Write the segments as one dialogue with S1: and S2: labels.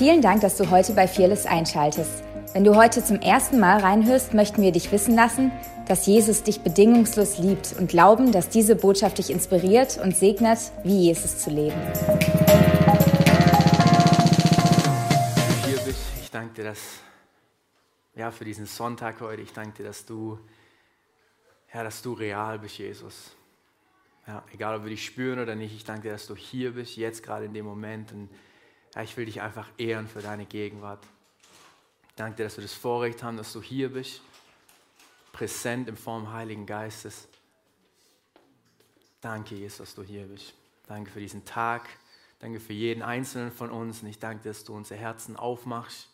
S1: Vielen Dank, dass du heute bei Fearless einschaltest. Wenn du heute zum ersten Mal reinhörst, möchten wir dich wissen lassen, dass Jesus dich bedingungslos liebt und glauben, dass diese Botschaft dich inspiriert und segnet, wie Jesus zu leben.
S2: Ich danke dir, dass, ja, für diesen Sonntag heute. Ich danke dir, dass du, ja, dass du real bist, Jesus. Ja, egal, ob wir dich spüren oder nicht, ich danke dir, dass du hier bist, jetzt gerade in dem Moment. Und ja, ich will dich einfach ehren für deine Gegenwart. Danke dir, dass wir das Vorrecht haben, dass du hier bist, präsent in Form Heiligen Geistes. Danke, Jesus, dass du hier bist. Danke für diesen Tag. Danke für jeden Einzelnen von uns. Und ich danke dass du unsere Herzen aufmachst.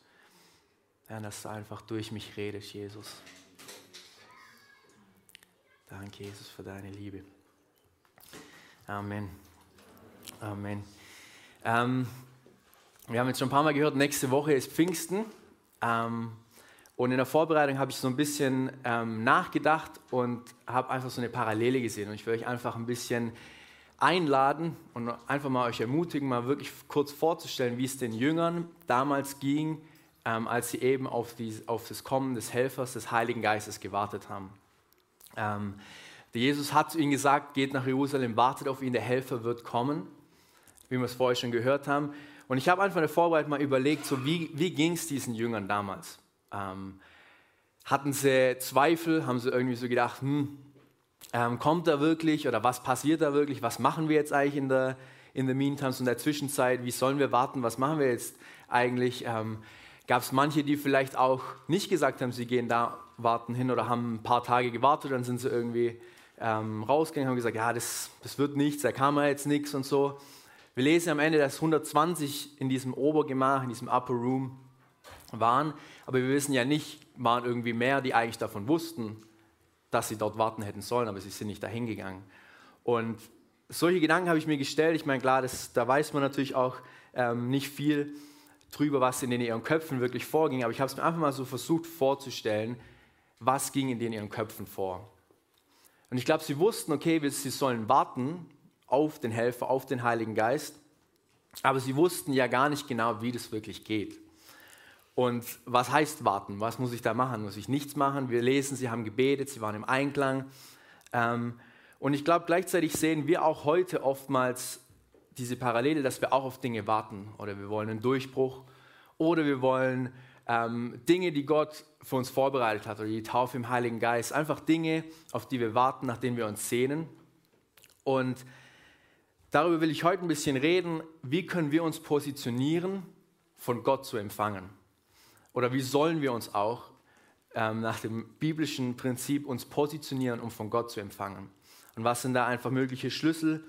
S2: Ja, dass du einfach durch mich redest, Jesus. Danke, Jesus, für deine Liebe. Amen. Amen. Ähm, wir haben jetzt schon ein paar Mal gehört, nächste Woche ist Pfingsten. Ähm, und in der Vorbereitung habe ich so ein bisschen ähm, nachgedacht und habe einfach so eine Parallele gesehen. Und ich will euch einfach ein bisschen einladen und einfach mal euch ermutigen, mal wirklich kurz vorzustellen, wie es den Jüngern damals ging, ähm, als sie eben auf, die, auf, das Kommen des Helfers, des Heiligen Geistes gewartet haben. Ähm, Jesus hat zu ihnen gesagt, geht nach Jerusalem, wartet auf ihn, der Helfer wird kommen, wie wir es vorher schon gehört haben. Und ich habe einfach in der Vorbereitung mal überlegt, so wie, wie ging es diesen Jüngern damals? Ähm, hatten sie Zweifel? Haben sie irgendwie so gedacht, hm, ähm, kommt er wirklich oder was passiert da wirklich? Was machen wir jetzt eigentlich in der, in der Meantime, so in der Zwischenzeit? Wie sollen wir warten? Was machen wir jetzt eigentlich? Ähm, Gab es manche, die vielleicht auch nicht gesagt haben, sie gehen da warten hin oder haben ein paar Tage gewartet, dann sind sie irgendwie ähm, rausgegangen und haben gesagt, ja, das, das wird nichts, da kam ja jetzt nichts und so. Wir lesen am Ende, dass 120 in diesem Obergemach, in diesem Upper Room waren, aber wir wissen ja nicht, waren irgendwie mehr, die eigentlich davon wussten, dass sie dort warten hätten sollen, aber sie sind nicht dahin gegangen. Und solche Gedanken habe ich mir gestellt. Ich meine, klar, das, da weiß man natürlich auch ähm, nicht viel drüber, was in ihren Köpfen wirklich vorging, aber ich habe es mir einfach mal so versucht vorzustellen, was ging in ihren Köpfen vor. Und ich glaube, sie wussten, okay, sie sollen warten, auf den Helfer, auf den Heiligen Geist. Aber sie wussten ja gar nicht genau, wie das wirklich geht. Und was heißt warten? Was muss ich da machen? Muss ich nichts machen? Wir lesen, sie haben gebetet, sie waren im Einklang. Ähm, und ich glaube, gleichzeitig sehen wir auch heute oftmals diese Parallele, dass wir auch auf Dinge warten. Oder wir wollen einen Durchbruch. Oder wir wollen ähm, Dinge, die Gott für uns vorbereitet hat. Oder die Taufe im Heiligen Geist. Einfach Dinge, auf die wir warten, nach denen wir uns sehnen. Und Darüber will ich heute ein bisschen reden, wie können wir uns positionieren, von Gott zu empfangen. Oder wie sollen wir uns auch ähm, nach dem biblischen Prinzip uns positionieren, um von Gott zu empfangen. Und was sind da einfach mögliche Schlüssel,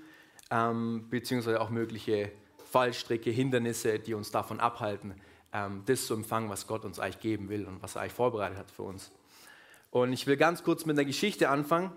S2: ähm, beziehungsweise auch mögliche Fallstricke, Hindernisse, die uns davon abhalten, ähm, das zu empfangen, was Gott uns eigentlich geben will und was er eigentlich vorbereitet hat für uns. Und ich will ganz kurz mit einer Geschichte anfangen,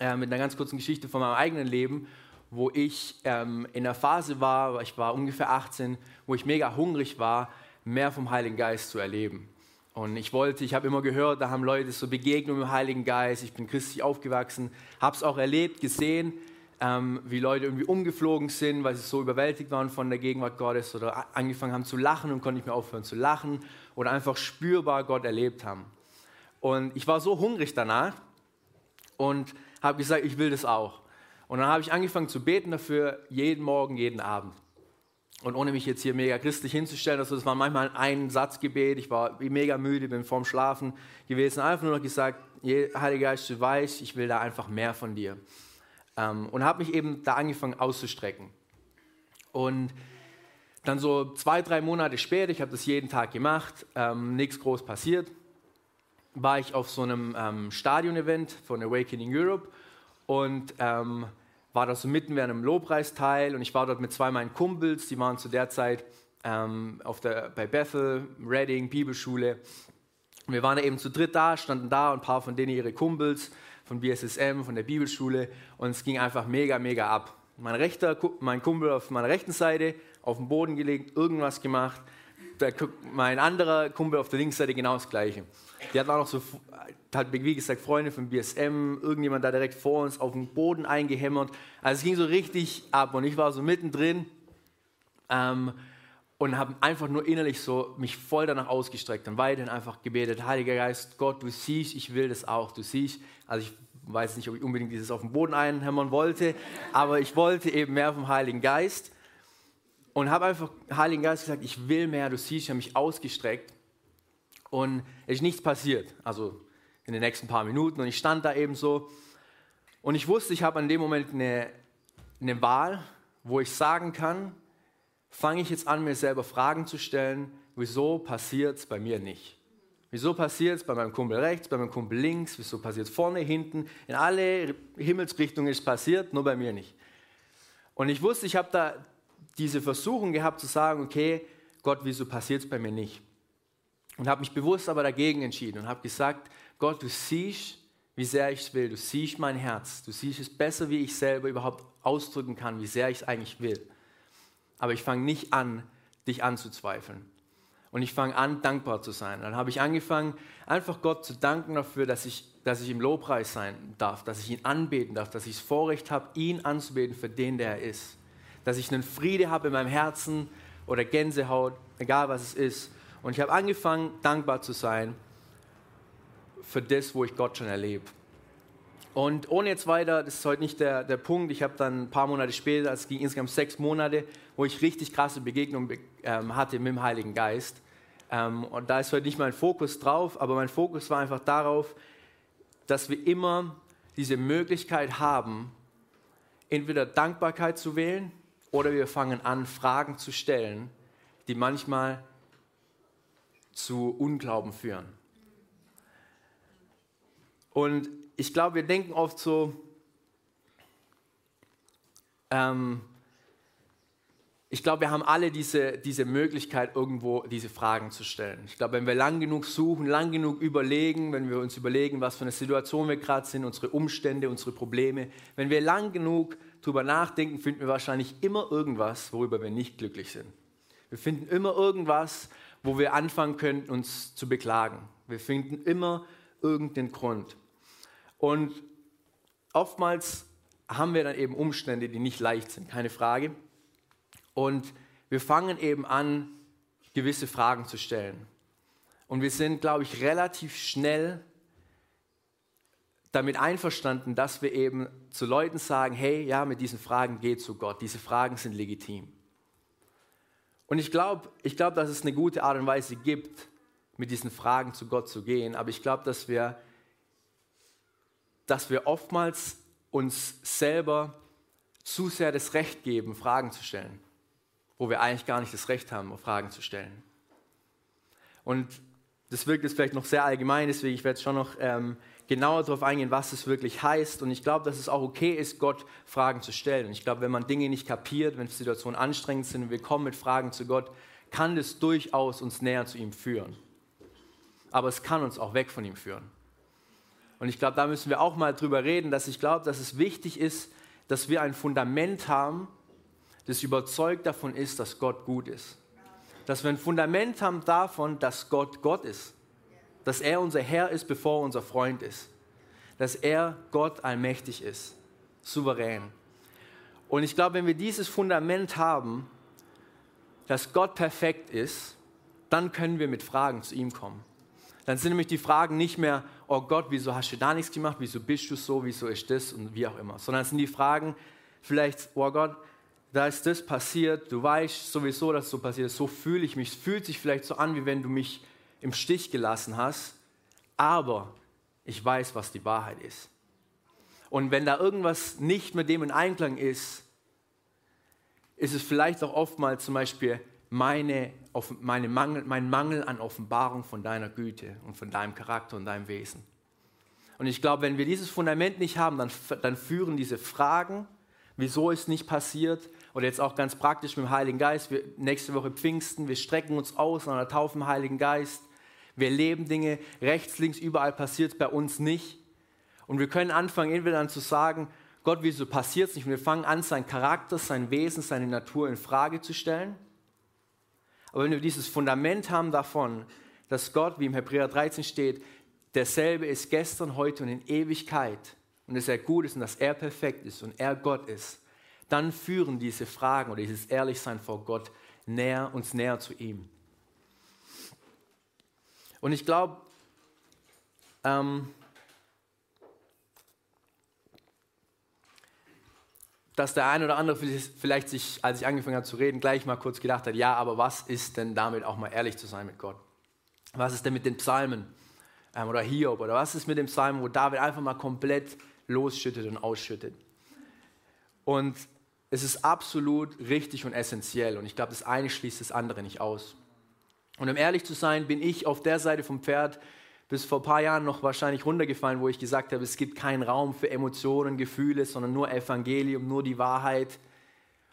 S2: äh, mit einer ganz kurzen Geschichte von meinem eigenen Leben wo ich ähm, in der Phase war, ich war ungefähr 18, wo ich mega hungrig war, mehr vom Heiligen Geist zu erleben. Und ich wollte, ich habe immer gehört, da haben Leute so Begegnungen mit dem Heiligen Geist. Ich bin christlich aufgewachsen, habe es auch erlebt, gesehen, ähm, wie Leute irgendwie umgeflogen sind, weil sie so überwältigt waren von der Gegenwart Gottes oder angefangen haben zu lachen und konnte nicht mehr aufhören zu lachen oder einfach spürbar Gott erlebt haben. Und ich war so hungrig danach und habe gesagt, ich will das auch. Und dann habe ich angefangen zu beten dafür, jeden Morgen, jeden Abend. Und ohne mich jetzt hier mega christlich hinzustellen, also das war manchmal ein Satzgebet, ich war mega müde, bin vorm Schlafen gewesen, einfach nur noch gesagt, Heiliger Geist, du weißt, ich will da einfach mehr von dir. Ähm, und habe mich eben da angefangen auszustrecken. Und dann so zwei, drei Monate später, ich habe das jeden Tag gemacht, ähm, nichts groß passiert, war ich auf so einem ähm, Stadion-Event von Awakening Europe und ähm, war da so mitten während einem Lobpreisteil und ich war dort mit zwei meinen Kumpels, die waren zu der Zeit ähm, auf der, bei Bethel, Reading, Bibelschule. Und wir waren eben zu dritt da, standen da und ein paar von denen ihre Kumpels von BSSM, von der Bibelschule und es ging einfach mega, mega ab. Mein, rechter, mein Kumpel auf meiner rechten Seite auf den Boden gelegt, irgendwas gemacht. Der, mein anderer Kumpel auf der linken Seite genau das Gleiche. Die hatten auch noch so, halt, wie gesagt, Freunde von BSM, irgendjemand da direkt vor uns auf den Boden eingehämmert. Also es ging so richtig ab und ich war so mittendrin. Ähm, und habe einfach nur innerlich so mich voll danach ausgestreckt und weiterhin einfach gebetet, Heiliger Geist, Gott, du siehst, ich will das auch, du siehst, also ich weiß nicht, ob ich unbedingt dieses auf den Boden einhämmern wollte, aber ich wollte eben mehr vom Heiligen Geist und habe einfach Heiligen Geist gesagt, ich will mehr, du siehst, ich habe mich ausgestreckt und es ist nichts passiert, also in den nächsten paar Minuten und ich stand da eben so und ich wusste, ich habe an dem Moment eine, eine Wahl, wo ich sagen kann, fange ich jetzt an, mir selber Fragen zu stellen, wieso passiert es bei mir nicht? Wieso passiert es bei meinem Kumpel rechts, bei meinem Kumpel links? Wieso passiert es vorne, hinten? In alle Himmelsrichtungen ist passiert, nur bei mir nicht. Und ich wusste, ich habe da diese Versuchung gehabt zu sagen, okay, Gott, wieso passiert es bei mir nicht? Und habe mich bewusst aber dagegen entschieden und habe gesagt, Gott, du siehst, wie sehr ich es will. Du siehst mein Herz. Du siehst es besser, wie ich selber überhaupt ausdrücken kann, wie sehr ich es eigentlich will. Aber ich fange nicht an, dich anzuzweifeln. Und ich fange an, dankbar zu sein. Dann habe ich angefangen, einfach Gott zu danken dafür, dass ich, dass ich im Lobpreis sein darf, dass ich ihn anbeten darf, dass ich das Vorrecht habe, ihn anzubeten für den, der er ist. Dass ich einen Friede habe in meinem Herzen oder Gänsehaut, egal was es ist. Und ich habe angefangen, dankbar zu sein für das, wo ich Gott schon erlebe. Und ohne jetzt weiter, das ist heute nicht der, der Punkt, ich habe dann ein paar Monate später, es ging insgesamt sechs Monate, wo ich richtig krasse Begegnungen ähm, hatte mit dem Heiligen Geist. Ähm, und da ist heute nicht mein Fokus drauf, aber mein Fokus war einfach darauf, dass wir immer diese Möglichkeit haben, entweder Dankbarkeit zu wählen oder wir fangen an, Fragen zu stellen, die manchmal zu Unglauben führen. Und ich glaube, wir denken oft so, ähm, ich glaube, wir haben alle diese, diese Möglichkeit, irgendwo diese Fragen zu stellen. Ich glaube, wenn wir lang genug suchen, lang genug überlegen, wenn wir uns überlegen, was für eine Situation wir gerade sind, unsere Umstände, unsere Probleme, wenn wir lang genug darüber nachdenken, finden wir wahrscheinlich immer irgendwas, worüber wir nicht glücklich sind. Wir finden immer irgendwas, wo wir anfangen können, uns zu beklagen. Wir finden immer irgendeinen Grund. Und oftmals haben wir dann eben Umstände, die nicht leicht sind, keine Frage. Und wir fangen eben an, gewisse Fragen zu stellen. Und wir sind, glaube ich, relativ schnell damit einverstanden, dass wir eben zu Leuten sagen, hey, ja, mit diesen Fragen geht zu Gott. Diese Fragen sind legitim. Und ich glaube, ich glaub, dass es eine gute Art und Weise gibt, mit diesen Fragen zu Gott zu gehen. Aber ich glaube, dass wir dass wir oftmals uns selber zu sehr das Recht geben, Fragen zu stellen, wo wir eigentlich gar nicht das Recht haben, Fragen zu stellen. Und das wirkt jetzt vielleicht noch sehr allgemein, deswegen ich werde schon noch ähm, genauer darauf eingehen, was es wirklich heißt. Und ich glaube, dass es auch okay ist, Gott Fragen zu stellen. Und ich glaube, wenn man Dinge nicht kapiert, wenn Situationen anstrengend sind und wir kommen mit Fragen zu Gott, kann das durchaus uns näher zu ihm führen. Aber es kann uns auch weg von ihm führen. Und ich glaube, da müssen wir auch mal drüber reden, dass ich glaube, dass es wichtig ist, dass wir ein Fundament haben, das überzeugt davon ist, dass Gott gut ist. Dass wir ein Fundament haben davon, dass Gott Gott ist. Dass er unser Herr ist, bevor er unser Freund ist. Dass er Gott allmächtig ist, souverän. Und ich glaube, wenn wir dieses Fundament haben, dass Gott perfekt ist, dann können wir mit Fragen zu ihm kommen. Dann sind nämlich die Fragen nicht mehr, oh Gott, wieso hast du da nichts gemacht, wieso bist du so, wieso ist das? Und wie auch immer, sondern es sind die Fragen vielleicht, oh Gott, da ist das passiert, du weißt sowieso, dass es so passiert ist, so fühle ich mich, es fühlt sich vielleicht so an, wie wenn du mich im Stich gelassen hast, aber ich weiß, was die Wahrheit ist. Und wenn da irgendwas nicht mit dem in Einklang ist, ist es vielleicht auch oftmals zum Beispiel meine, meine Mangel, mein Mangel an Offenbarung von deiner Güte und von deinem Charakter und deinem Wesen. Und ich glaube, wenn wir dieses Fundament nicht haben, dann, dann führen diese Fragen, wieso ist nicht passiert, oder jetzt auch ganz praktisch mit dem Heiligen Geist, wir, nächste Woche Pfingsten, wir strecken uns aus an der Taufe im Heiligen Geist, wir leben Dinge, rechts, links, überall passiert es bei uns nicht. Und wir können anfangen, entweder dann zu sagen, Gott, wieso passiert es nicht? Und wir fangen an, sein Charakter, sein Wesen, seine Natur in Frage zu stellen aber wenn wir dieses Fundament haben davon, dass Gott, wie im Hebräer 13 steht, derselbe ist gestern, heute und in Ewigkeit und dass er gut ist und dass er perfekt ist und er Gott ist, dann führen diese Fragen oder dieses Ehrlichsein vor Gott näher, uns näher zu ihm. Und ich glaube, ähm, dass der eine oder andere vielleicht sich, als ich angefangen habe zu reden, gleich mal kurz gedacht hat, ja, aber was ist denn damit auch mal ehrlich zu sein mit Gott? Was ist denn mit den Psalmen ähm, oder Hiob oder was ist mit dem Psalm, wo David einfach mal komplett losschüttet und ausschüttet? Und es ist absolut richtig und essentiell und ich glaube, das eine schließt das andere nicht aus. Und um ehrlich zu sein, bin ich auf der Seite vom Pferd bis vor ein paar Jahren noch wahrscheinlich runtergefallen, wo ich gesagt habe, es gibt keinen Raum für Emotionen, Gefühle, sondern nur Evangelium, nur die Wahrheit.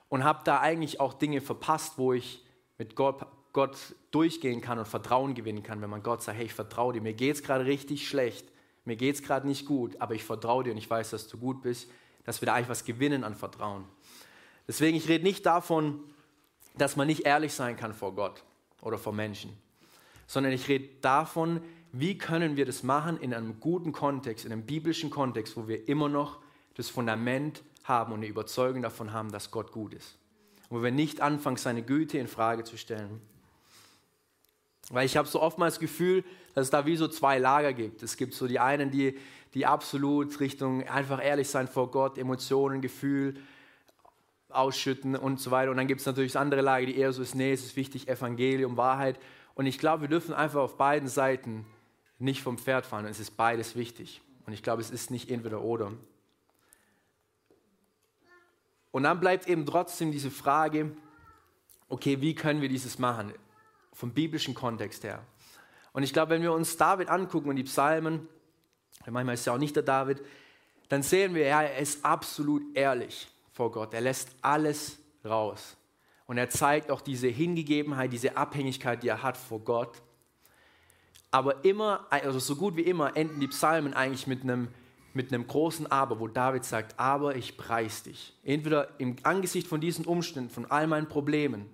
S2: Und habe da eigentlich auch Dinge verpasst, wo ich mit Gott, Gott durchgehen kann und Vertrauen gewinnen kann, wenn man Gott sagt, hey, ich vertraue dir, mir geht es gerade richtig schlecht, mir geht es gerade nicht gut, aber ich vertraue dir und ich weiß, dass du gut bist, dass wir da eigentlich was gewinnen an Vertrauen. Deswegen, ich rede nicht davon, dass man nicht ehrlich sein kann vor Gott oder vor Menschen, sondern ich rede davon, wie können wir das machen in einem guten Kontext, in einem biblischen Kontext, wo wir immer noch das Fundament haben und eine Überzeugung davon haben, dass Gott gut ist. Und wo wir nicht anfangen, seine Güte in Frage zu stellen. Weil ich habe so oftmals das Gefühl, dass es da wie so zwei Lager gibt. Es gibt so die einen, die, die absolut Richtung einfach ehrlich sein vor Gott, Emotionen, Gefühl ausschütten und so weiter. Und dann gibt es natürlich andere Lager, die eher so ist, nee, es ist wichtig, Evangelium, Wahrheit. Und ich glaube, wir dürfen einfach auf beiden Seiten nicht vom Pferd fallen. Es ist beides wichtig. Und ich glaube, es ist nicht entweder oder. Und dann bleibt eben trotzdem diese Frage, okay, wie können wir dieses machen? Vom biblischen Kontext her. Und ich glaube, wenn wir uns David angucken und die Psalmen, manchmal ist ja auch nicht der David, dann sehen wir, er ist absolut ehrlich vor Gott. Er lässt alles raus. Und er zeigt auch diese Hingegebenheit, diese Abhängigkeit, die er hat vor Gott. Aber immer, also so gut wie immer, enden die Psalmen eigentlich mit einem, mit einem großen Aber, wo David sagt, aber ich preis dich. Entweder im Angesicht von diesen Umständen, von all meinen Problemen,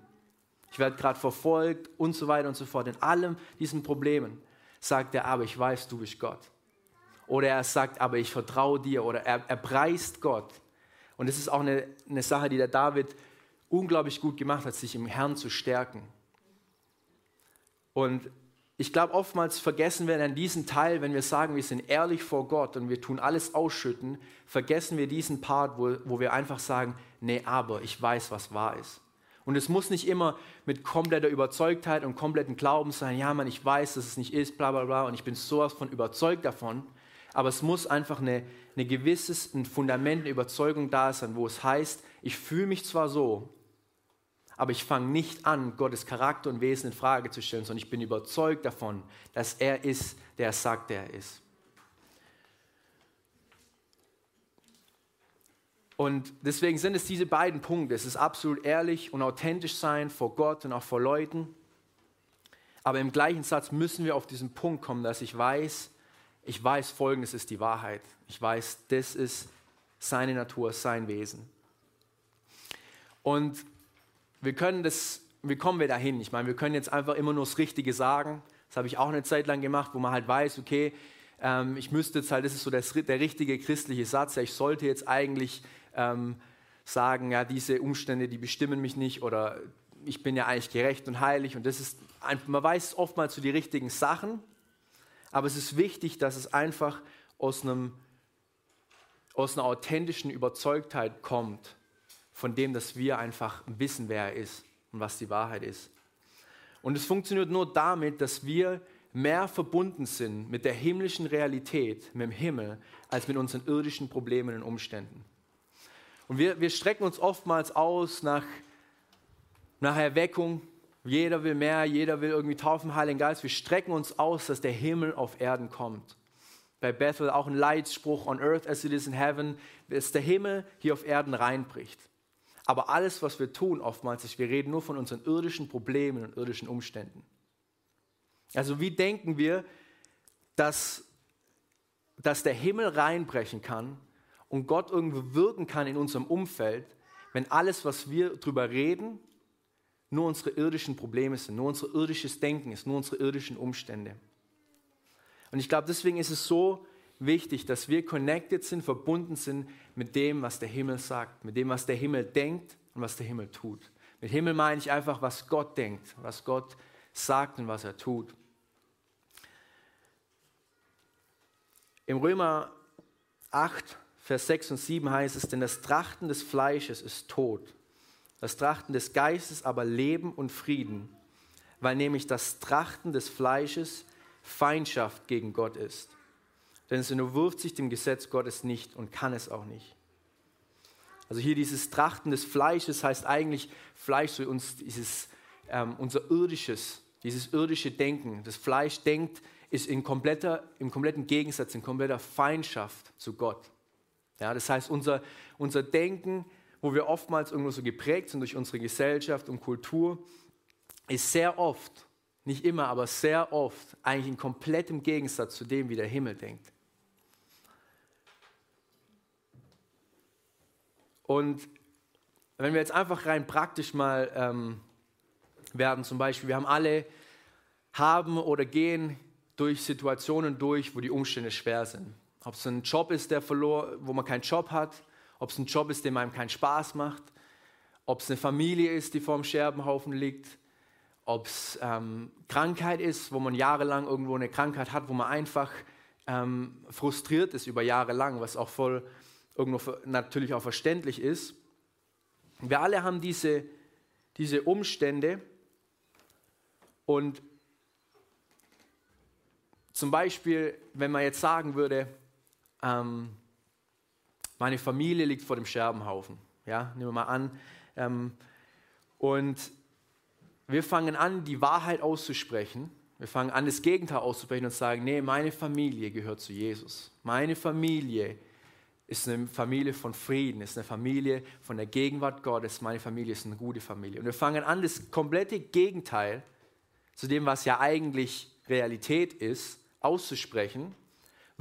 S2: ich werde gerade verfolgt und so weiter und so fort, in allem diesen Problemen, sagt er, aber ich weiß, du bist Gott. Oder er sagt, aber ich vertraue dir. Oder er, er preist Gott. Und das ist auch eine, eine Sache, die der David unglaublich gut gemacht hat, sich im Herrn zu stärken. Und ich glaube, oftmals vergessen wir dann diesen Teil, wenn wir sagen, wir sind ehrlich vor Gott und wir tun alles ausschütten, vergessen wir diesen Part, wo, wo wir einfach sagen, nee, aber ich weiß, was wahr ist. Und es muss nicht immer mit kompletter Überzeugtheit und kompletten Glauben sein, ja, man, ich weiß, dass es nicht ist, bla bla bla, und ich bin sowas von überzeugt davon. Aber es muss einfach eine, eine gewisses ein Fundament, eine Überzeugung da sein, wo es heißt, ich fühle mich zwar so, aber ich fange nicht an, Gottes Charakter und Wesen in Frage zu stellen, sondern ich bin überzeugt davon, dass er ist, der er sagt, der er ist. Und deswegen sind es diese beiden Punkte. Es ist absolut ehrlich und authentisch sein vor Gott und auch vor Leuten. Aber im gleichen Satz müssen wir auf diesen Punkt kommen, dass ich weiß, ich weiß, folgendes ist die Wahrheit. Ich weiß, das ist seine Natur, sein Wesen. Und wir können das, wie kommen wir dahin? Ich meine, wir können jetzt einfach immer nur das Richtige sagen. Das habe ich auch eine Zeit lang gemacht, wo man halt weiß, okay, ähm, ich müsste jetzt halt, das ist so der, der richtige christliche Satz, ja, ich sollte jetzt eigentlich ähm, sagen, ja, diese Umstände, die bestimmen mich nicht oder ich bin ja eigentlich gerecht und heilig und das ist, man weiß oftmals so die richtigen Sachen, aber es ist wichtig, dass es einfach aus, einem, aus einer authentischen Überzeugtheit kommt von dem, dass wir einfach wissen, wer er ist und was die Wahrheit ist. Und es funktioniert nur damit, dass wir mehr verbunden sind mit der himmlischen Realität, mit dem Himmel, als mit unseren irdischen Problemen und Umständen. Und wir, wir strecken uns oftmals aus nach, nach Erweckung. Jeder will mehr, jeder will irgendwie taufen, Heiligen Geist. Wir strecken uns aus, dass der Himmel auf Erden kommt. Bei Bethel auch ein Leitspruch, on earth as it is in heaven, dass der Himmel hier auf Erden reinbricht. Aber alles, was wir tun, oftmals ist, wir reden nur von unseren irdischen Problemen und irdischen Umständen. Also wie denken wir, dass, dass der Himmel reinbrechen kann und Gott irgendwo wirken kann in unserem Umfeld, wenn alles, was wir darüber reden, nur unsere irdischen Probleme sind, nur unser irdisches Denken ist, nur unsere irdischen Umstände. Und ich glaube, deswegen ist es so wichtig, dass wir connected sind, verbunden sind mit dem, was der Himmel sagt, mit dem, was der Himmel denkt und was der Himmel tut. Mit Himmel meine ich einfach, was Gott denkt, was Gott sagt und was er tut. Im Römer 8, Vers 6 und 7 heißt es, denn das Trachten des Fleisches ist Tod, das Trachten des Geistes aber Leben und Frieden, weil nämlich das Trachten des Fleisches Feindschaft gegen Gott ist. Denn es unterwirft sich dem Gesetz Gottes nicht und kann es auch nicht. Also hier dieses Trachten des Fleisches heißt eigentlich Fleisch für uns, dieses, ähm, unser irdisches, dieses irdische Denken. Das Fleisch denkt, ist in kompletter, im kompletten Gegensatz, in kompletter Feindschaft zu Gott. Ja, das heißt, unser, unser Denken, wo wir oftmals irgendwo so geprägt sind durch unsere Gesellschaft und Kultur, ist sehr oft, nicht immer, aber sehr oft eigentlich in komplettem Gegensatz zu dem, wie der Himmel denkt. Und wenn wir jetzt einfach rein praktisch mal ähm, werden, zum Beispiel, wir haben alle, haben oder gehen durch Situationen durch, wo die Umstände schwer sind. Ob es ein Job ist, der verlor, wo man keinen Job hat, ob es ein Job ist, der einem keinen Spaß macht, ob es eine Familie ist, die vor dem Scherbenhaufen liegt, ob es ähm, Krankheit ist, wo man jahrelang irgendwo eine Krankheit hat, wo man einfach ähm, frustriert ist über Jahre lang, was auch voll irgendwo natürlich auch verständlich ist. Wir alle haben diese, diese Umstände und zum Beispiel, wenn man jetzt sagen würde, ähm, meine Familie liegt vor dem Scherbenhaufen. Ja, nehmen wir mal an. Ähm, und wir fangen an, die Wahrheit auszusprechen. Wir fangen an, das Gegenteil auszusprechen und sagen, nee, meine Familie gehört zu Jesus. Meine Familie ist eine Familie von Frieden, ist eine Familie von der Gegenwart Gottes. Meine Familie ist eine gute Familie. Und wir fangen an, das komplette Gegenteil zu dem, was ja eigentlich Realität ist, auszusprechen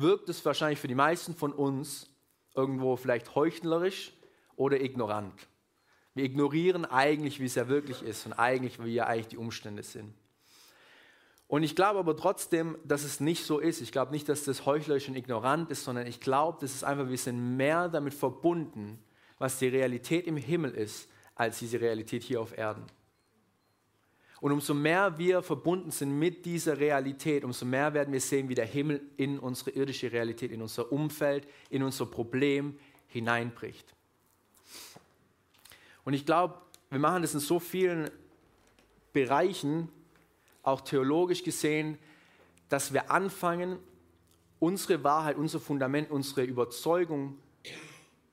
S2: wirkt es wahrscheinlich für die meisten von uns irgendwo vielleicht heuchlerisch oder ignorant. Wir ignorieren eigentlich, wie es ja wirklich ist und eigentlich, wie ja eigentlich die Umstände sind. Und ich glaube aber trotzdem, dass es nicht so ist. Ich glaube nicht, dass das heuchlerisch und ignorant ist, sondern ich glaube, das ist einfach, wir sind mehr damit verbunden, was die Realität im Himmel ist, als diese Realität hier auf Erden. Und umso mehr wir verbunden sind mit dieser Realität, umso mehr werden wir sehen, wie der Himmel in unsere irdische Realität, in unser Umfeld, in unser Problem hineinbricht. Und ich glaube, wir machen das in so vielen Bereichen, auch theologisch gesehen, dass wir anfangen, unsere Wahrheit, unser Fundament, unsere Überzeugung,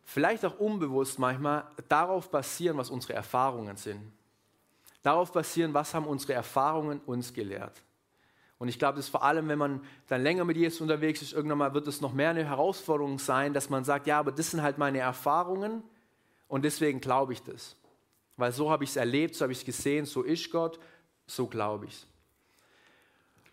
S2: vielleicht auch unbewusst manchmal, darauf basieren, was unsere Erfahrungen sind darauf basieren, was haben unsere Erfahrungen uns gelehrt. Und ich glaube, dass vor allem, wenn man dann länger mit Jesus unterwegs ist, irgendwann mal wird es noch mehr eine Herausforderung sein, dass man sagt, ja, aber das sind halt meine Erfahrungen und deswegen glaube ich das. Weil so habe ich es erlebt, so habe ich es gesehen, so ist Gott, so glaube ich es.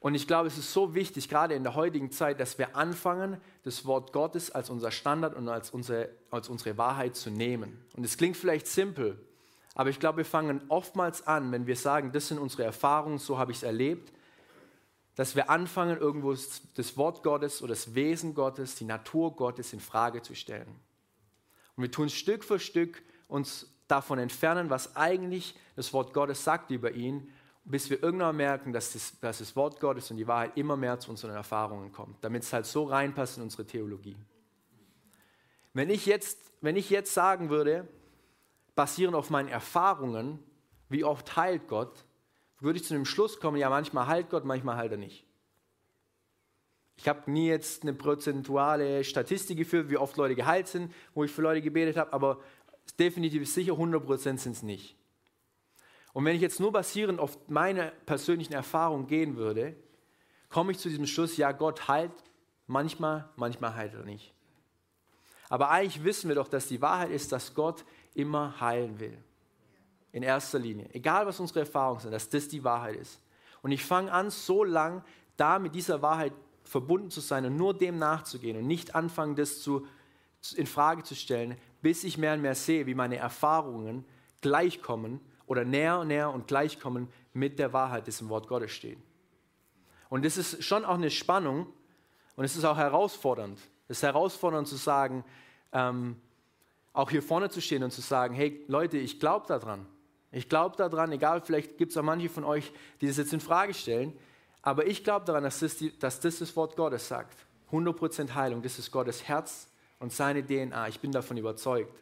S2: Und ich glaube, es ist so wichtig, gerade in der heutigen Zeit, dass wir anfangen, das Wort Gottes als unser Standard und als unsere, als unsere Wahrheit zu nehmen. Und es klingt vielleicht simpel, aber ich glaube, wir fangen oftmals an, wenn wir sagen, das sind unsere Erfahrungen, so habe ich es erlebt, dass wir anfangen, irgendwo das Wort Gottes oder das Wesen Gottes, die Natur Gottes in Frage zu stellen. Und wir tun Stück für Stück uns davon entfernen, was eigentlich das Wort Gottes sagt über ihn, bis wir irgendwann merken, dass das, dass das Wort Gottes und die Wahrheit immer mehr zu unseren Erfahrungen kommt, damit es halt so reinpasst in unsere Theologie. Wenn ich jetzt, wenn ich jetzt sagen würde, basierend auf meinen Erfahrungen, wie oft heilt Gott, würde ich zu dem Schluss kommen, ja, manchmal heilt Gott, manchmal heilt er nicht. Ich habe nie jetzt eine prozentuale Statistik geführt, wie oft Leute geheilt sind, wo ich für Leute gebetet habe, aber definitiv sicher 100% sind es nicht. Und wenn ich jetzt nur basierend auf meine persönlichen Erfahrungen gehen würde, komme ich zu diesem Schluss, ja, Gott heilt manchmal, manchmal heilt er nicht. Aber eigentlich wissen wir doch, dass die Wahrheit ist, dass Gott immer heilen will. In erster Linie. Egal, was unsere Erfahrungen sind, dass das die Wahrheit ist. Und ich fange an, so lang da mit dieser Wahrheit verbunden zu sein und nur dem nachzugehen und nicht anfangen, das zu, in Frage zu stellen, bis ich mehr und mehr sehe, wie meine Erfahrungen gleichkommen oder näher und näher und gleichkommen mit der Wahrheit, die im Wort Gottes steht. Und das ist schon auch eine Spannung und es ist auch herausfordernd. Es ist herausfordernd zu sagen, ähm, auch hier vorne zu stehen und zu sagen, hey Leute, ich glaube daran. Ich glaube daran, egal, vielleicht gibt es auch manche von euch, die das jetzt in Frage stellen, aber ich glaube daran, dass das, die, dass das das Wort Gottes sagt. 100% Heilung, das ist Gottes Herz und seine DNA. Ich bin davon überzeugt.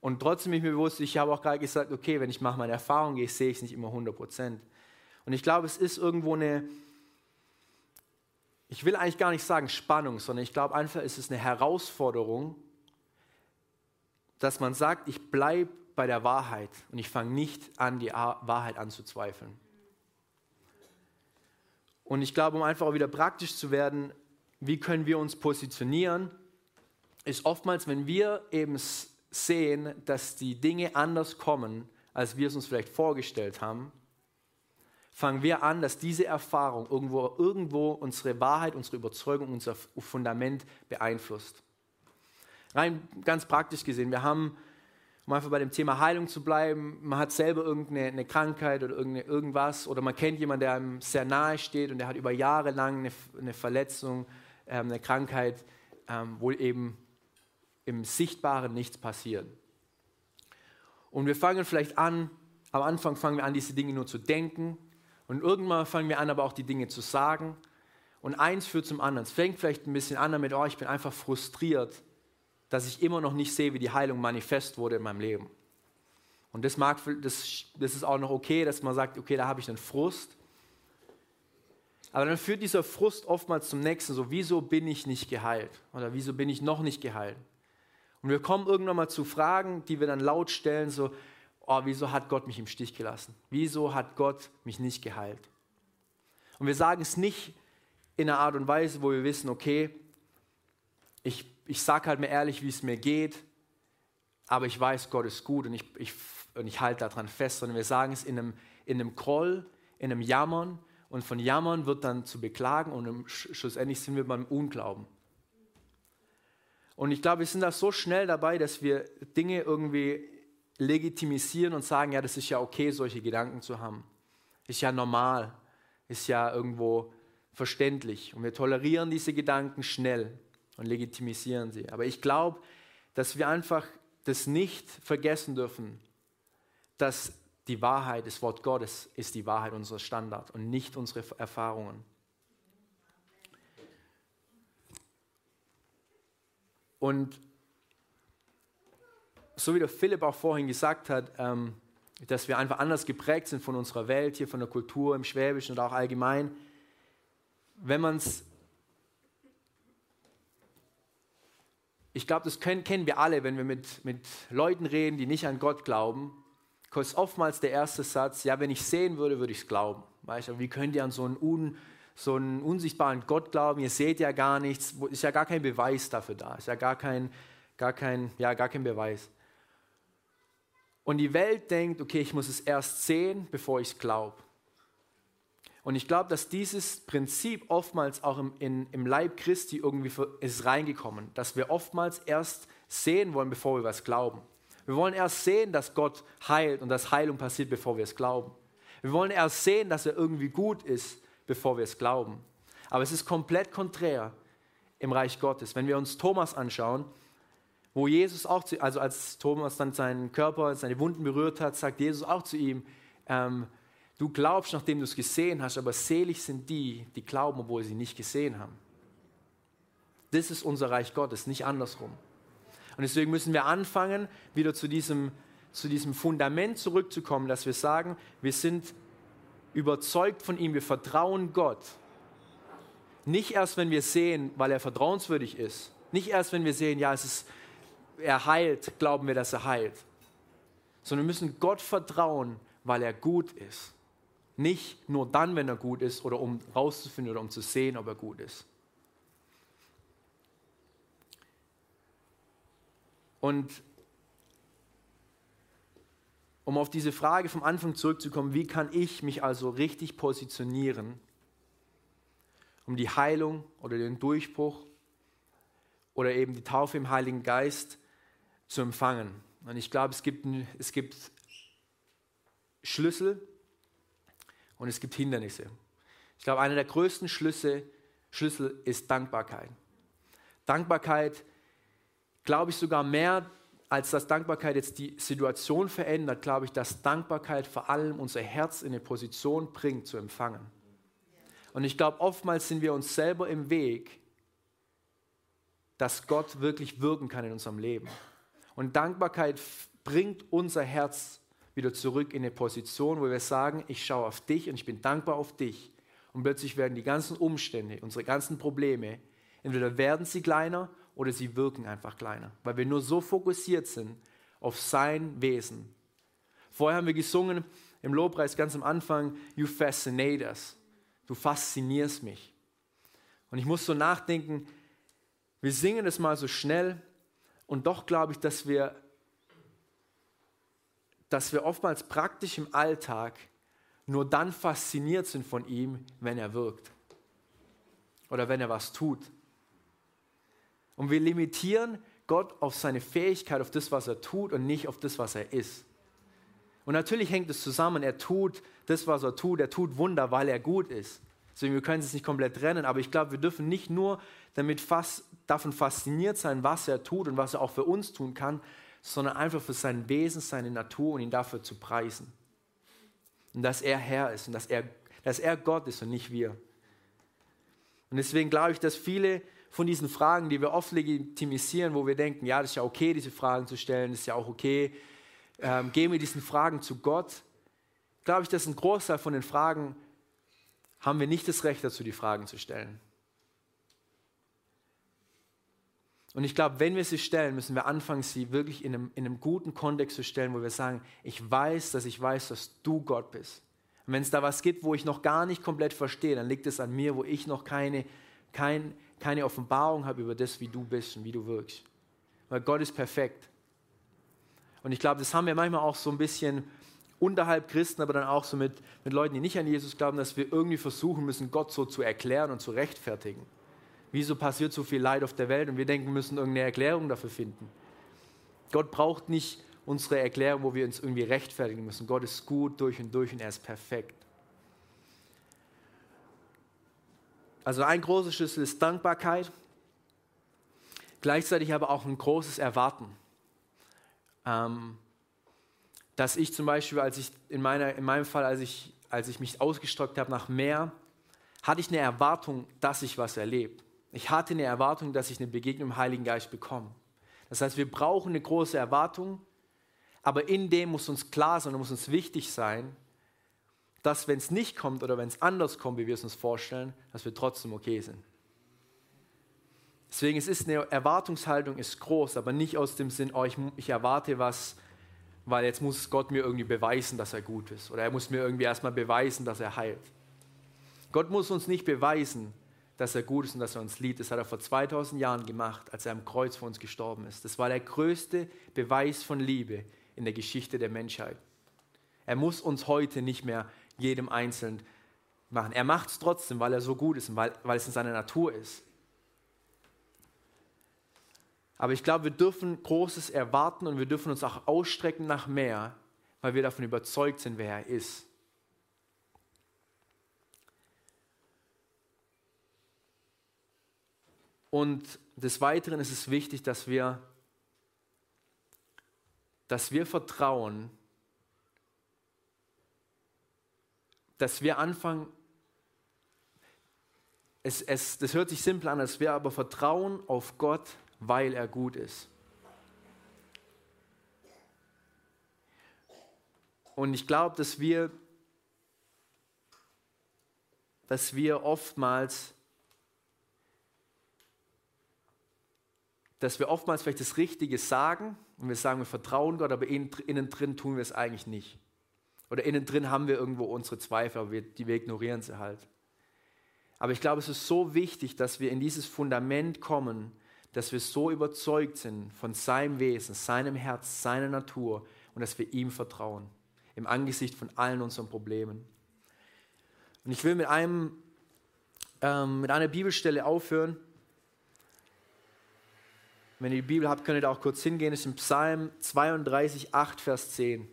S2: Und trotzdem bin ich mir bewusst, ich habe auch gerade gesagt, okay, wenn ich mache meine Erfahrung gehe, sehe ich es nicht immer 100%. Und ich glaube, es ist irgendwo eine, ich will eigentlich gar nicht sagen Spannung, sondern ich glaube einfach, es ist eine Herausforderung, dass man sagt, ich bleibe bei der Wahrheit und ich fange nicht an, die Wahrheit anzuzweifeln. Und ich glaube, um einfach auch wieder praktisch zu werden, wie können wir uns positionieren, ist oftmals, wenn wir eben sehen, dass die Dinge anders kommen, als wir es uns vielleicht vorgestellt haben, fangen wir an, dass diese Erfahrung irgendwo, irgendwo unsere Wahrheit, unsere Überzeugung, unser Fundament beeinflusst. Rein ganz praktisch gesehen, wir haben, um einfach bei dem Thema Heilung zu bleiben, man hat selber irgendeine Krankheit oder irgendwas oder man kennt jemanden, der einem sehr nahe steht und der hat über Jahre lang eine, eine Verletzung, ähm, eine Krankheit, ähm, wo eben im Sichtbaren nichts passiert. Und wir fangen vielleicht an, am Anfang fangen wir an, diese Dinge nur zu denken, und irgendwann fangen wir an, aber auch die Dinge zu sagen. Und eins führt zum anderen. Es fängt vielleicht ein bisschen an damit, oh, ich bin einfach frustriert, dass ich immer noch nicht sehe, wie die Heilung manifest wurde in meinem Leben. Und das, mag, das, das ist auch noch okay, dass man sagt, okay, da habe ich einen Frust. Aber dann führt dieser Frust oftmals zum nächsten, so, wieso bin ich nicht geheilt? Oder wieso bin ich noch nicht geheilt? Und wir kommen irgendwann mal zu Fragen, die wir dann laut stellen, so, oh, wieso hat Gott mich im Stich gelassen? Wieso hat Gott mich nicht geheilt? Und wir sagen es nicht in einer Art und Weise, wo wir wissen, okay, ich, ich sage halt mir ehrlich, wie es mir geht, aber ich weiß, Gott ist gut und ich, ich, und ich halte daran fest, sondern wir sagen es in einem, in einem Groll, in einem Jammern und von Jammern wird dann zu beklagen und schlussendlich sind wir beim Unglauben. Und ich glaube, wir sind da so schnell dabei, dass wir Dinge irgendwie legitimisieren und sagen, ja, das ist ja okay, solche Gedanken zu haben. Ist ja normal, ist ja irgendwo verständlich. Und wir tolerieren diese Gedanken schnell und legitimisieren sie. Aber ich glaube, dass wir einfach das nicht vergessen dürfen, dass die Wahrheit, das Wort Gottes ist die Wahrheit unserer Standard und nicht unsere Erfahrungen. Und so wie der Philipp auch vorhin gesagt hat, ähm, dass wir einfach anders geprägt sind von unserer Welt, hier von der Kultur im Schwäbischen und auch allgemein. Wenn man es, ich glaube, das können, kennen wir alle, wenn wir mit, mit Leuten reden, die nicht an Gott glauben, ist oftmals der erste Satz, ja, wenn ich sehen würde, würde ich es glauben. Weißt du, wie könnt ihr an so einen, un, so einen unsichtbaren Gott glauben? Ihr seht ja gar nichts, ist ja gar kein Beweis dafür da, ist ja gar kein, gar kein, ja, gar kein Beweis. Und die Welt denkt, okay, ich muss es erst sehen, bevor ich es glaube. Und ich glaube, dass dieses Prinzip oftmals auch im, in, im Leib Christi irgendwie ist reingekommen, dass wir oftmals erst sehen wollen, bevor wir was glauben. Wir wollen erst sehen, dass Gott heilt und dass Heilung passiert, bevor wir es glauben. Wir wollen erst sehen, dass er irgendwie gut ist, bevor wir es glauben. Aber es ist komplett konträr im Reich Gottes. Wenn wir uns Thomas anschauen, wo Jesus auch, zu, also als Thomas dann seinen Körper, seine Wunden berührt hat, sagt Jesus auch zu ihm, ähm, du glaubst, nachdem du es gesehen hast, aber selig sind die, die glauben, obwohl sie nicht gesehen haben. Das ist unser Reich Gottes, nicht andersrum. Und deswegen müssen wir anfangen, wieder zu diesem, zu diesem Fundament zurückzukommen, dass wir sagen, wir sind überzeugt von ihm, wir vertrauen Gott. Nicht erst, wenn wir sehen, weil er vertrauenswürdig ist. Nicht erst, wenn wir sehen, ja, es ist er heilt, glauben wir, dass er heilt. Sondern wir müssen Gott vertrauen, weil er gut ist. Nicht nur dann, wenn er gut ist oder um rauszufinden oder um zu sehen, ob er gut ist. Und um auf diese Frage vom Anfang zurückzukommen, wie kann ich mich also richtig positionieren, um die Heilung oder den Durchbruch oder eben die Taufe im Heiligen Geist zu empfangen. Und ich glaube, es gibt, es gibt Schlüssel und es gibt Hindernisse. Ich glaube, einer der größten Schlüsse, Schlüssel ist Dankbarkeit. Dankbarkeit, glaube ich, sogar mehr als dass Dankbarkeit jetzt die Situation verändert, glaube ich, dass Dankbarkeit vor allem unser Herz in eine Position bringt, zu empfangen. Und ich glaube, oftmals sind wir uns selber im Weg, dass Gott wirklich wirken kann in unserem Leben. Und Dankbarkeit bringt unser Herz wieder zurück in eine Position, wo wir sagen, ich schaue auf dich und ich bin dankbar auf dich. Und plötzlich werden die ganzen Umstände, unsere ganzen Probleme, entweder werden sie kleiner oder sie wirken einfach kleiner, weil wir nur so fokussiert sind auf sein Wesen. Vorher haben wir gesungen im Lobpreis ganz am Anfang, You fascinate us. Du faszinierst mich. Und ich muss so nachdenken, wir singen es mal so schnell und doch glaube ich, dass wir, dass wir oftmals praktisch im Alltag nur dann fasziniert sind von ihm, wenn er wirkt oder wenn er was tut. Und wir limitieren Gott auf seine Fähigkeit, auf das, was er tut und nicht auf das, was er ist. Und natürlich hängt es zusammen. Er tut das, was er tut. Er tut Wunder, weil er gut ist. Deswegen, wir können es nicht komplett trennen. Aber ich glaube, wir dürfen nicht nur damit fast, davon fasziniert sein, was er tut und was er auch für uns tun kann, sondern einfach für sein Wesen, seine Natur und ihn dafür zu preisen. Und dass er Herr ist und dass er, dass er Gott ist und nicht wir. Und deswegen glaube ich, dass viele von diesen Fragen, die wir oft legitimisieren, wo wir denken, ja, das ist ja okay, diese Fragen zu stellen, das ist ja auch okay, ähm, gehen wir diesen Fragen zu Gott, glaube ich, dass ein Großteil von den Fragen haben wir nicht das Recht dazu, die Fragen zu stellen. Und ich glaube, wenn wir sie stellen, müssen wir anfangen, sie wirklich in einem, in einem guten Kontext zu stellen, wo wir sagen, ich weiß, dass ich weiß, dass du Gott bist. Und wenn es da was gibt, wo ich noch gar nicht komplett verstehe, dann liegt es an mir, wo ich noch keine, kein, keine Offenbarung habe über das, wie du bist und wie du wirkst. Weil Gott ist perfekt. Und ich glaube, das haben wir manchmal auch so ein bisschen unterhalb Christen, aber dann auch so mit, mit Leuten, die nicht an Jesus glauben, dass wir irgendwie versuchen müssen, Gott so zu erklären und zu rechtfertigen. Wieso passiert so viel Leid auf der Welt und wir denken, wir müssen irgendeine Erklärung dafür finden. Gott braucht nicht unsere Erklärung, wo wir uns irgendwie rechtfertigen müssen. Gott ist gut durch und durch und er ist perfekt. Also ein großer Schlüssel ist Dankbarkeit, gleichzeitig aber auch ein großes Erwarten. Ähm, dass ich zum Beispiel, als ich in, meiner, in meinem Fall, als ich, als ich mich ausgestreckt habe nach mehr, hatte ich eine Erwartung, dass ich was erlebe. Ich hatte eine Erwartung, dass ich eine Begegnung im Heiligen Geist bekomme. Das heißt, wir brauchen eine große Erwartung, aber in dem muss uns klar sein und muss uns wichtig sein, dass wenn es nicht kommt oder wenn es anders kommt, wie wir es uns vorstellen, dass wir trotzdem okay sind. Deswegen es ist eine Erwartungshaltung ist groß, aber nicht aus dem Sinn, oh, ich, ich erwarte was, weil jetzt muss Gott mir irgendwie beweisen, dass er gut ist. Oder er muss mir irgendwie erstmal beweisen, dass er heilt. Gott muss uns nicht beweisen, dass er gut ist und dass er uns liebt. Das hat er vor 2000 Jahren gemacht, als er am Kreuz für uns gestorben ist. Das war der größte Beweis von Liebe in der Geschichte der Menschheit. Er muss uns heute nicht mehr jedem Einzelnen machen. Er macht es trotzdem, weil er so gut ist und weil, weil es in seiner Natur ist. Aber ich glaube, wir dürfen Großes erwarten und wir dürfen uns auch ausstrecken nach mehr, weil wir davon überzeugt sind, wer er ist. Und des Weiteren ist es wichtig, dass wir, dass wir vertrauen, dass wir anfangen, es, es, das hört sich simpel an, dass wir aber vertrauen auf Gott, weil er gut ist. Und ich glaube, dass wir, dass wir oftmals, dass wir oftmals vielleicht das Richtige sagen und wir sagen, wir vertrauen Gott, aber innen, drin tun wir es eigentlich nicht. Oder innen drin haben wir irgendwo unsere Zweifel, aber wir, die wir ignorieren sie halt. Aber ich glaube, es ist so wichtig, dass wir in dieses Fundament kommen, dass wir so überzeugt sind von seinem Wesen, seinem Herz, seiner Natur und dass wir ihm vertrauen, im Angesicht von allen unseren Problemen. Und ich will mit, einem, ähm, mit einer Bibelstelle aufhören. Wenn ihr die Bibel habt, könnt ihr da auch kurz hingehen. Das ist im Psalm 32, 8, Vers 10.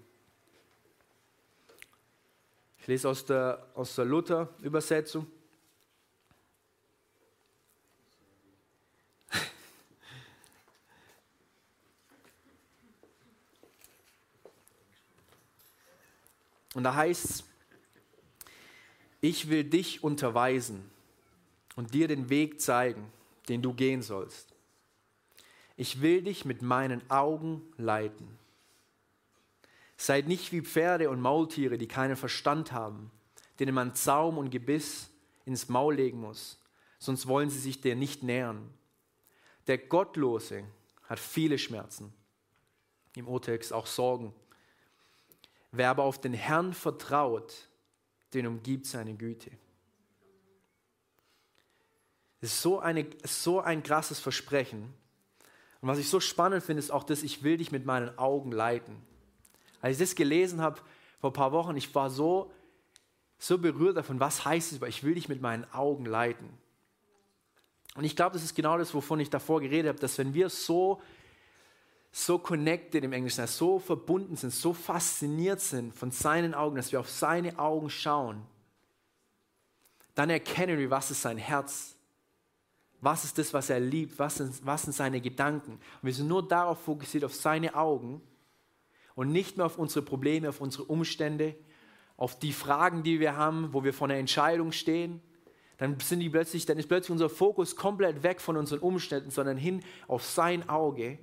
S2: Ich lese aus der, aus der Luther-Übersetzung. Und da heißt es, ich will dich unterweisen und dir den Weg zeigen, den du gehen sollst. Ich will dich mit meinen Augen leiten. Seid nicht wie Pferde und Maultiere, die keinen Verstand haben, denen man Zaum und Gebiss ins Maul legen muss, sonst wollen sie sich dir nicht nähern. Der Gottlose hat viele Schmerzen, im Urtext auch Sorgen. Wer aber auf den Herrn vertraut, den umgibt seine Güte. Das ist so, eine, so ein krasses Versprechen. Und was ich so spannend finde, ist auch das, ich will dich mit meinen Augen leiten. Als ich das gelesen habe vor ein paar Wochen, ich war so, so berührt davon, was heißt es, ich will dich mit meinen Augen leiten. Und ich glaube, das ist genau das, wovon ich davor geredet habe, dass wenn wir so, so connected im Englischen, so verbunden sind, so fasziniert sind von seinen Augen, dass wir auf seine Augen schauen, dann erkennen wir, was ist sein Herz, was ist das, was er liebt, was sind, was sind seine Gedanken. Und wir sind nur darauf fokussiert, auf seine Augen und nicht mehr auf unsere Probleme, auf unsere Umstände, auf die Fragen, die wir haben, wo wir vor einer Entscheidung stehen dann, sind die plötzlich, dann ist plötzlich unser Fokus komplett weg von unseren Umständen, sondern hin auf sein Auge.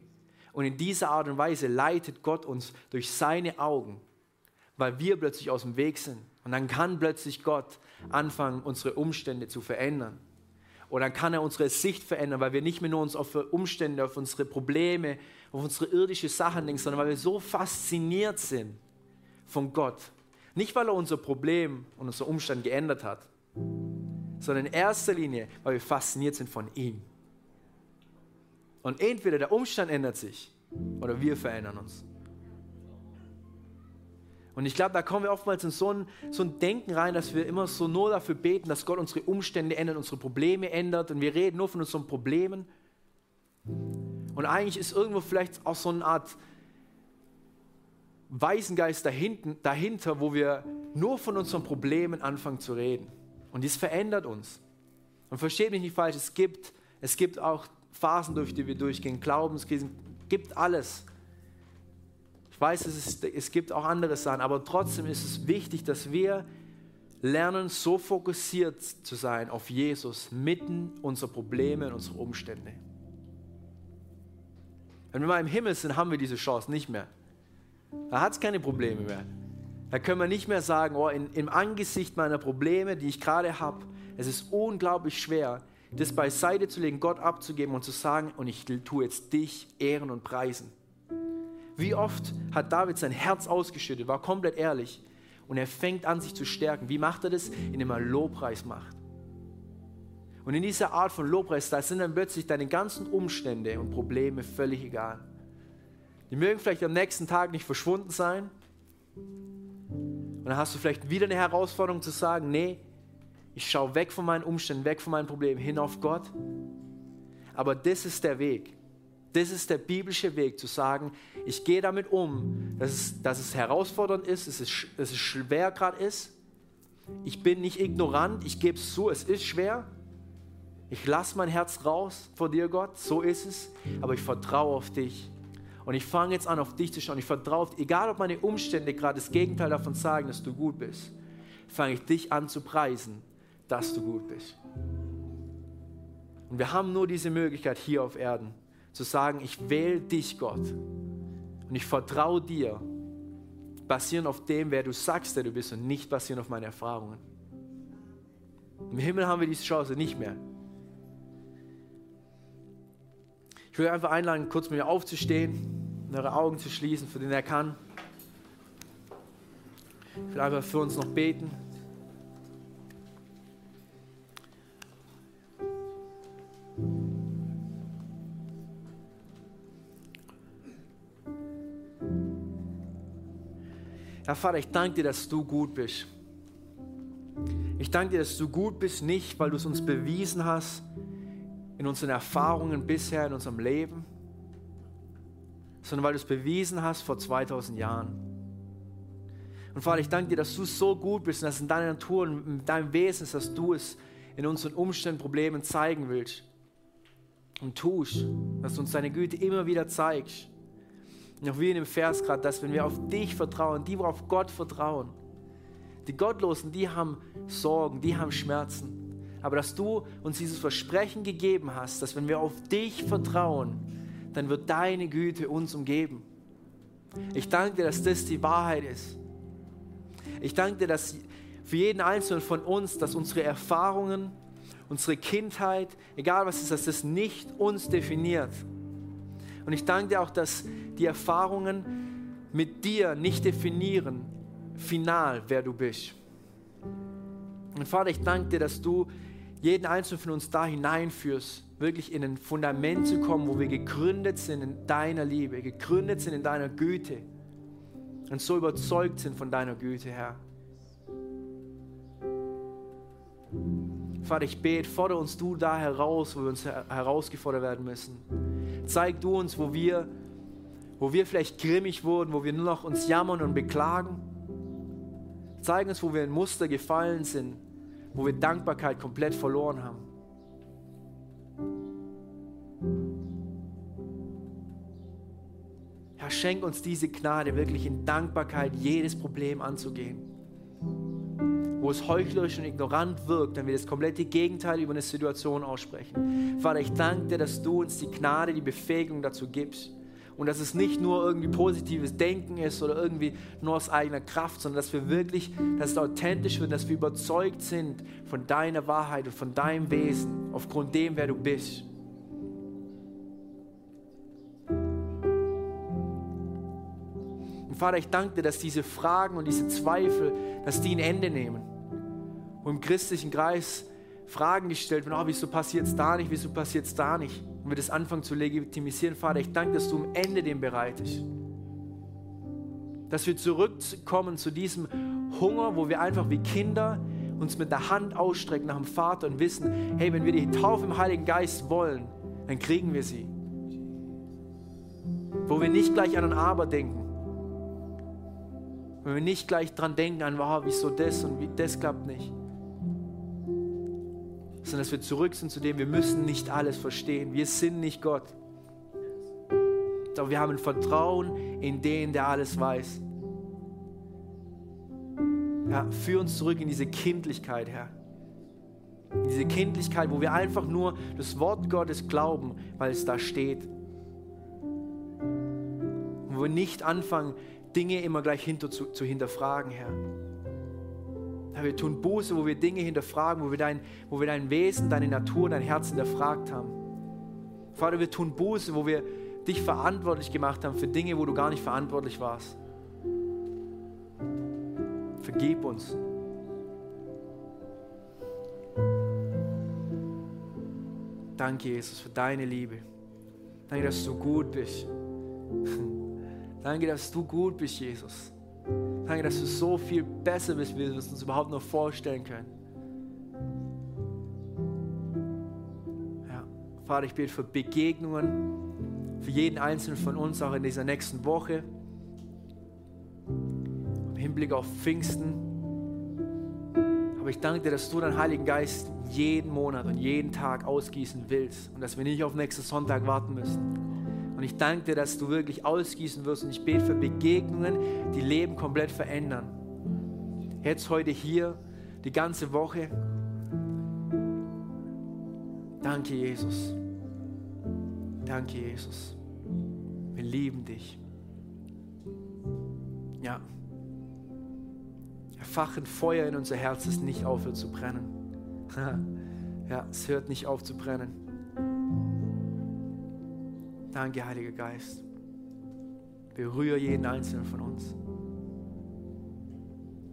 S2: Und in dieser Art und Weise leitet Gott uns durch seine Augen, weil wir plötzlich aus dem Weg sind. Und dann kann plötzlich Gott anfangen, unsere Umstände zu verändern. Oder dann kann er unsere Sicht verändern, weil wir nicht mehr nur uns auf Umstände, auf unsere Probleme, auf unsere irdische Sachen denken, sondern weil wir so fasziniert sind von Gott. Nicht, weil er unser Problem und unser Umstand geändert hat, sondern in erster Linie, weil wir fasziniert sind von ihm. Und entweder der Umstand ändert sich oder wir verändern uns. Und ich glaube, da kommen wir oftmals in so ein, so ein Denken rein, dass wir immer so nur dafür beten, dass Gott unsere Umstände ändert, unsere Probleme ändert und wir reden nur von unseren Problemen. Und eigentlich ist irgendwo vielleicht auch so eine Art Weisengeist dahinten, dahinter, wo wir nur von unseren Problemen anfangen zu reden. Und dies verändert uns. Und versteht mich nicht falsch, es gibt, es gibt auch Phasen, durch die wir durchgehen, Glaubenskrisen, gibt alles. Ich weiß, es, ist, es gibt auch andere Sachen, aber trotzdem ist es wichtig, dass wir lernen, so fokussiert zu sein auf Jesus mitten unserer Probleme und unserer Umstände. Wenn wir mal im Himmel sind, haben wir diese Chance nicht mehr. Da hat es keine Probleme mehr. Da können wir nicht mehr sagen, oh, in, im Angesicht meiner Probleme, die ich gerade habe, es ist unglaublich schwer, das beiseite zu legen, Gott abzugeben und zu sagen, und ich tue jetzt dich ehren und preisen. Wie oft hat David sein Herz ausgeschüttet, war komplett ehrlich und er fängt an, sich zu stärken. Wie macht er das? Indem er Lobpreis macht. Und in dieser Art von Lobpreis, da sind dann plötzlich deine ganzen Umstände und Probleme völlig egal. Die mögen vielleicht am nächsten Tag nicht verschwunden sein, und dann hast du vielleicht wieder eine Herausforderung zu sagen, nee, ich schaue weg von meinen Umständen, weg von meinen Problemen, hin auf Gott. Aber das ist der Weg. Das ist der biblische Weg, zu sagen, ich gehe damit um, dass es, dass es herausfordernd ist, dass es, dass es schwer gerade ist. Ich bin nicht ignorant, ich gebe es zu, es ist schwer. Ich lasse mein Herz raus vor dir, Gott, so ist es, aber ich vertraue auf dich. Und ich fange jetzt an, auf dich zu schauen. Ich vertraue auf dich. Egal, ob meine Umstände gerade das Gegenteil davon sagen, dass du gut bist, fange ich dich an zu preisen, dass du gut bist. Und wir haben nur diese Möglichkeit hier auf Erden, zu sagen, ich wähle dich, Gott. Und ich vertraue dir, basierend auf dem, wer du sagst, der du bist, und nicht basierend auf meine Erfahrungen. Im Himmel haben wir diese Chance nicht mehr. Ich will einfach einladen, kurz mit mir aufzustehen eure Augen zu schließen, für den er kann. Ich will einfach für uns noch beten. Herr Vater, ich danke dir, dass du gut bist. Ich danke dir, dass du gut bist, nicht weil du es uns bewiesen hast, in unseren Erfahrungen bisher in unserem Leben, sondern weil du es bewiesen hast vor 2000 Jahren. Und Vater, ich danke dir, dass du so gut bist und dass in deiner Natur und in deinem Wesen ist, dass du es in unseren Umständen, Problemen zeigen willst und tust, dass du uns deine Güte immer wieder zeigst. Auch wie in dem Vers gerade, dass wenn wir auf dich vertrauen, die, worauf Gott vertrauen, Die Gottlosen, die haben Sorgen, die haben Schmerzen. Aber dass du uns dieses Versprechen gegeben hast, dass wenn wir auf dich vertrauen, dann wird deine Güte uns umgeben. Ich danke dir, dass das die Wahrheit ist. Ich danke dir, dass für jeden Einzelnen von uns, dass unsere Erfahrungen, unsere Kindheit, egal was ist, dass das nicht uns definiert. Und ich danke dir auch, dass die Erfahrungen mit dir nicht definieren, final, wer du bist. Und Vater, ich danke dir, dass du jeden Einzelnen von uns da hineinführst, wirklich in ein Fundament zu kommen, wo wir gegründet sind in deiner Liebe, gegründet sind in deiner Güte und so überzeugt sind von deiner Güte, Herr. Vater, ich bete, fordere uns du da heraus, wo wir uns herausgefordert werden müssen. Zeig du uns, wo wir, wo wir vielleicht grimmig wurden, wo wir nur noch uns jammern und beklagen. Zeig uns, wo wir in Muster gefallen sind, wo wir Dankbarkeit komplett verloren haben. Herr, schenk uns diese Gnade, wirklich in Dankbarkeit jedes Problem anzugehen. Wo es heuchlerisch und ignorant wirkt, wenn wir das komplette Gegenteil über eine Situation aussprechen. Vater, ich danke dir, dass du uns die Gnade, die Befähigung dazu gibst. Und dass es nicht nur irgendwie positives Denken ist oder irgendwie nur aus eigener Kraft, sondern dass wir wirklich, dass es authentisch wird, dass wir überzeugt sind von deiner Wahrheit und von deinem Wesen, aufgrund dem, wer du bist. Und Vater, ich danke dir, dass diese Fragen und diese Zweifel, dass die ein Ende nehmen. Und im christlichen Kreis Fragen gestellt werden, oh, wieso passiert es da nicht, wieso passiert es da nicht? Und wir das anfangen zu legitimisieren, Vater, ich danke, dass du am Ende dem bereitest. Dass wir zurückkommen zu diesem Hunger, wo wir einfach wie Kinder uns mit der Hand ausstrecken nach dem Vater und wissen, hey, wenn wir die Taufe im Heiligen Geist wollen, dann kriegen wir sie. Wo wir nicht gleich an ein Aber denken, wenn wir nicht gleich dran denken an, wow, wieso das und wie das klappt nicht. Sondern dass wir zurück sind zu dem, wir müssen nicht alles verstehen. Wir sind nicht Gott. Aber wir haben ein Vertrauen in den, der alles weiß. Ja, führ uns zurück in diese Kindlichkeit, Herr. In diese Kindlichkeit, wo wir einfach nur das Wort Gottes glauben, weil es da steht. Wo wir nicht anfangen, Dinge immer gleich hinter, zu, zu hinterfragen, Herr. Herr. Wir tun Buße, wo wir Dinge hinterfragen, wo wir, dein, wo wir dein Wesen, deine Natur, dein Herz hinterfragt haben. Vater, wir tun Buße, wo wir dich verantwortlich gemacht haben für Dinge, wo du gar nicht verantwortlich warst. Vergib uns. Danke, Jesus, für deine Liebe. Danke, dass du gut bist. Danke, dass du gut bist, Jesus. Danke, dass du so viel besser bist, wie wir es uns überhaupt noch vorstellen können. Ja. Vater, ich bete für Begegnungen, für jeden Einzelnen von uns, auch in dieser nächsten Woche. Im Hinblick auf Pfingsten. Aber ich danke dir, dass du deinen Heiligen Geist jeden Monat und jeden Tag ausgießen willst und dass wir nicht auf nächsten Sonntag warten müssen. Und ich danke dir, dass du wirklich ausgießen wirst. Und ich bete für Begegnungen, die Leben komplett verändern. Jetzt, heute hier, die ganze Woche. Danke, Jesus. Danke, Jesus. Wir lieben dich. Ja. Erfachen Feuer in unser Herz, das nicht aufhört zu brennen. ja, es hört nicht auf zu brennen. Danke, Heiliger Geist. Berühre jeden Einzelnen von uns.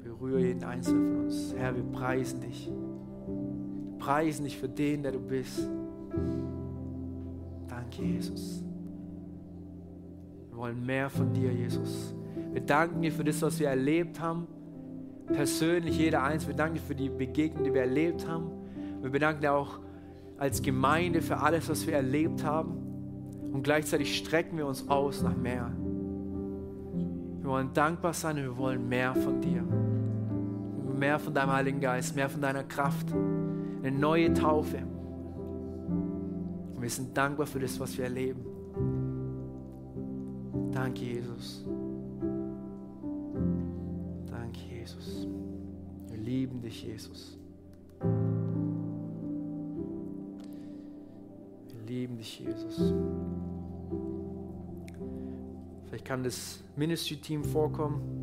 S2: Berühre jeden Einzelnen von uns. Herr, wir preisen dich. Wir preisen dich für den, der du bist. Danke, Jesus. Wir wollen mehr von dir, Jesus. Wir danken dir für das, was wir erlebt haben. Persönlich jeder eins. Wir danken dir für die Begegnung, die wir erlebt haben. Wir bedanken dir auch als Gemeinde für alles, was wir erlebt haben. Und gleichzeitig strecken wir uns aus nach mehr. Wir wollen dankbar sein und wir wollen mehr von dir. Mehr von deinem Heiligen Geist, mehr von deiner Kraft. Eine neue Taufe. Und wir sind dankbar für das, was wir erleben. Danke, Jesus. Danke, Jesus. dich, Jesus. Lieben dich, Jesus. Vielleicht kann das Ministry-Team vorkommen.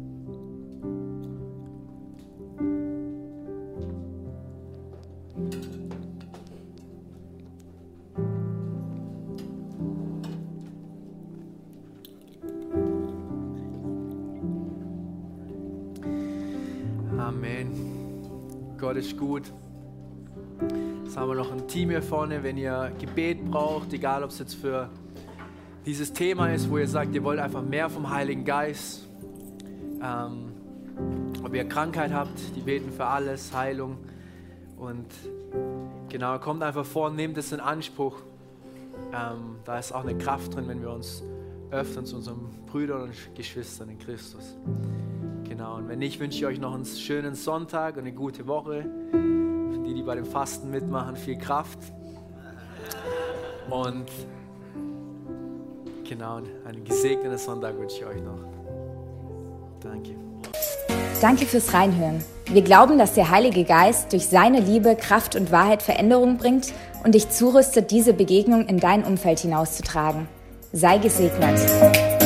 S2: Gott ist gut. Haben wir noch ein Team hier vorne, wenn ihr Gebet braucht, egal ob es jetzt für dieses Thema ist, wo ihr sagt, ihr wollt einfach mehr vom Heiligen Geist. Ähm, ob ihr Krankheit habt, die beten für alles, Heilung. Und genau, kommt einfach vor nehmt es in Anspruch. Ähm, da ist auch eine Kraft drin, wenn wir uns öffnen zu unseren Brüdern und Geschwistern in Christus. Genau, und wenn nicht, wünsche ich euch noch einen schönen Sonntag und eine gute Woche. Bei dem Fasten mitmachen, viel Kraft. Und genau, einen gesegneten Sonntag wünsche ich euch noch. Danke.
S1: Danke fürs Reinhören. Wir glauben, dass der Heilige Geist durch seine Liebe, Kraft und Wahrheit Veränderung bringt und dich zurüstet, diese Begegnung in dein Umfeld hinauszutragen. Sei gesegnet.